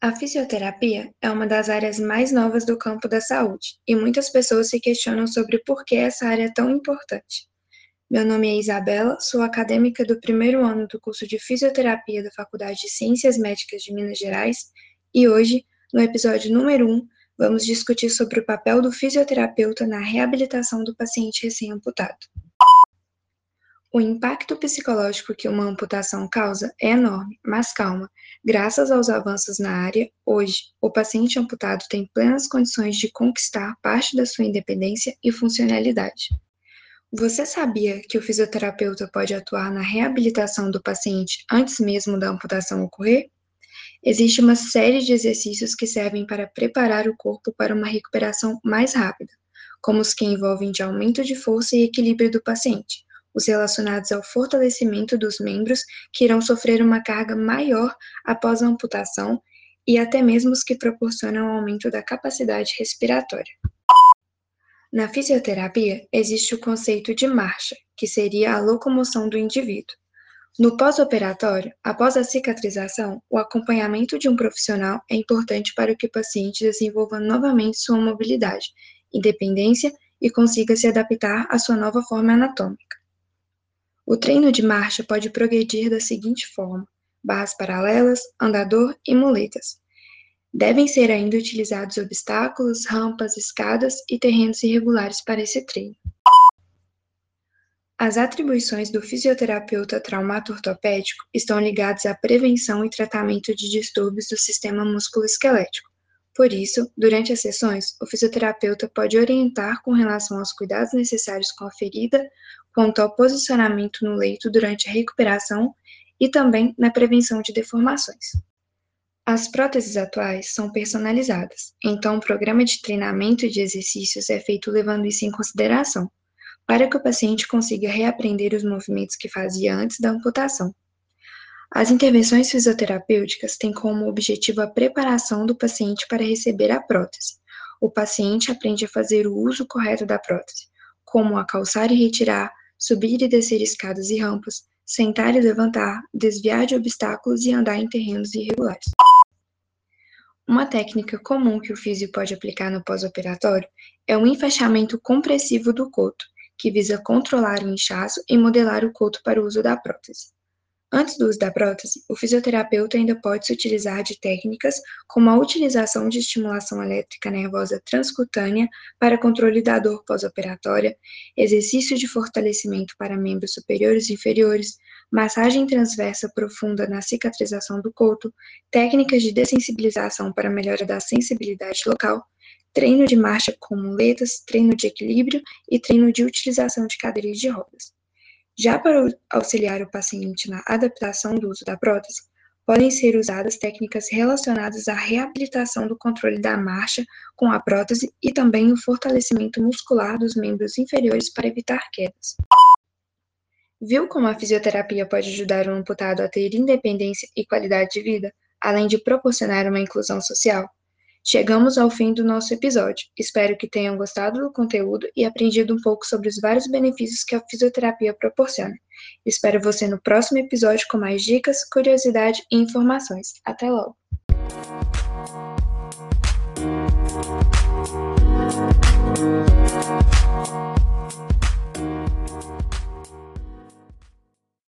A fisioterapia é uma das áreas mais novas do campo da saúde e muitas pessoas se questionam sobre por que essa área é tão importante. Meu nome é Isabela, sou acadêmica do primeiro ano do curso de fisioterapia da Faculdade de Ciências Médicas de Minas Gerais e hoje, no episódio número 1, vamos discutir sobre o papel do fisioterapeuta na reabilitação do paciente recém-amputado. O impacto psicológico que uma amputação causa é enorme, mas calma, graças aos avanços na área, hoje, o paciente amputado tem plenas condições de conquistar parte da sua independência e funcionalidade. Você sabia que o fisioterapeuta pode atuar na reabilitação do paciente antes mesmo da amputação ocorrer? Existe uma série de exercícios que servem para preparar o corpo para uma recuperação mais rápida, como os que envolvem de aumento de força e equilíbrio do paciente os relacionados ao fortalecimento dos membros que irão sofrer uma carga maior após a amputação e até mesmo os que proporcionam aumento da capacidade respiratória. Na fisioterapia, existe o conceito de marcha, que seria a locomoção do indivíduo. No pós-operatório, após a cicatrização, o acompanhamento de um profissional é importante para que o paciente desenvolva novamente sua mobilidade, independência e consiga se adaptar à sua nova forma anatômica. O treino de marcha pode progredir da seguinte forma: barras paralelas, andador e muletas. Devem ser ainda utilizados obstáculos, rampas, escadas e terrenos irregulares para esse treino. As atribuições do fisioterapeuta traumato-ortopédico estão ligadas à prevenção e tratamento de distúrbios do sistema musculoesquelético. Por isso, durante as sessões, o fisioterapeuta pode orientar com relação aos cuidados necessários com a ferida, quanto ao posicionamento no leito durante a recuperação e também na prevenção de deformações. As próteses atuais são personalizadas, então o programa de treinamento e de exercícios é feito levando isso em consideração, para que o paciente consiga reaprender os movimentos que fazia antes da amputação. As intervenções fisioterapêuticas têm como objetivo a preparação do paciente para receber a prótese. O paciente aprende a fazer o uso correto da prótese, como a calçar e retirar, subir e descer escadas e rampas, sentar e levantar, desviar de obstáculos e andar em terrenos irregulares. Uma técnica comum que o físio pode aplicar no pós-operatório é o enfaixamento compressivo do coto, que visa controlar o inchaço e modelar o coto para o uso da prótese. Antes do uso da prótese, o fisioterapeuta ainda pode se utilizar de técnicas como a utilização de estimulação elétrica nervosa transcutânea para controle da dor pós-operatória, exercício de fortalecimento para membros superiores e inferiores, massagem transversa profunda na cicatrização do coto, técnicas de dessensibilização para melhora da sensibilidade local, treino de marcha com muletas, treino de equilíbrio e treino de utilização de cadeiras de rodas. Já para auxiliar o paciente na adaptação do uso da prótese, podem ser usadas técnicas relacionadas à reabilitação do controle da marcha com a prótese e também o fortalecimento muscular dos membros inferiores para evitar quedas. Viu como a fisioterapia pode ajudar o amputado a ter independência e qualidade de vida, além de proporcionar uma inclusão social? Chegamos ao fim do nosso episódio. Espero que tenham gostado do conteúdo e aprendido um pouco sobre os vários benefícios que a fisioterapia proporciona. Espero você no próximo episódio com mais dicas, curiosidade e informações. Até logo!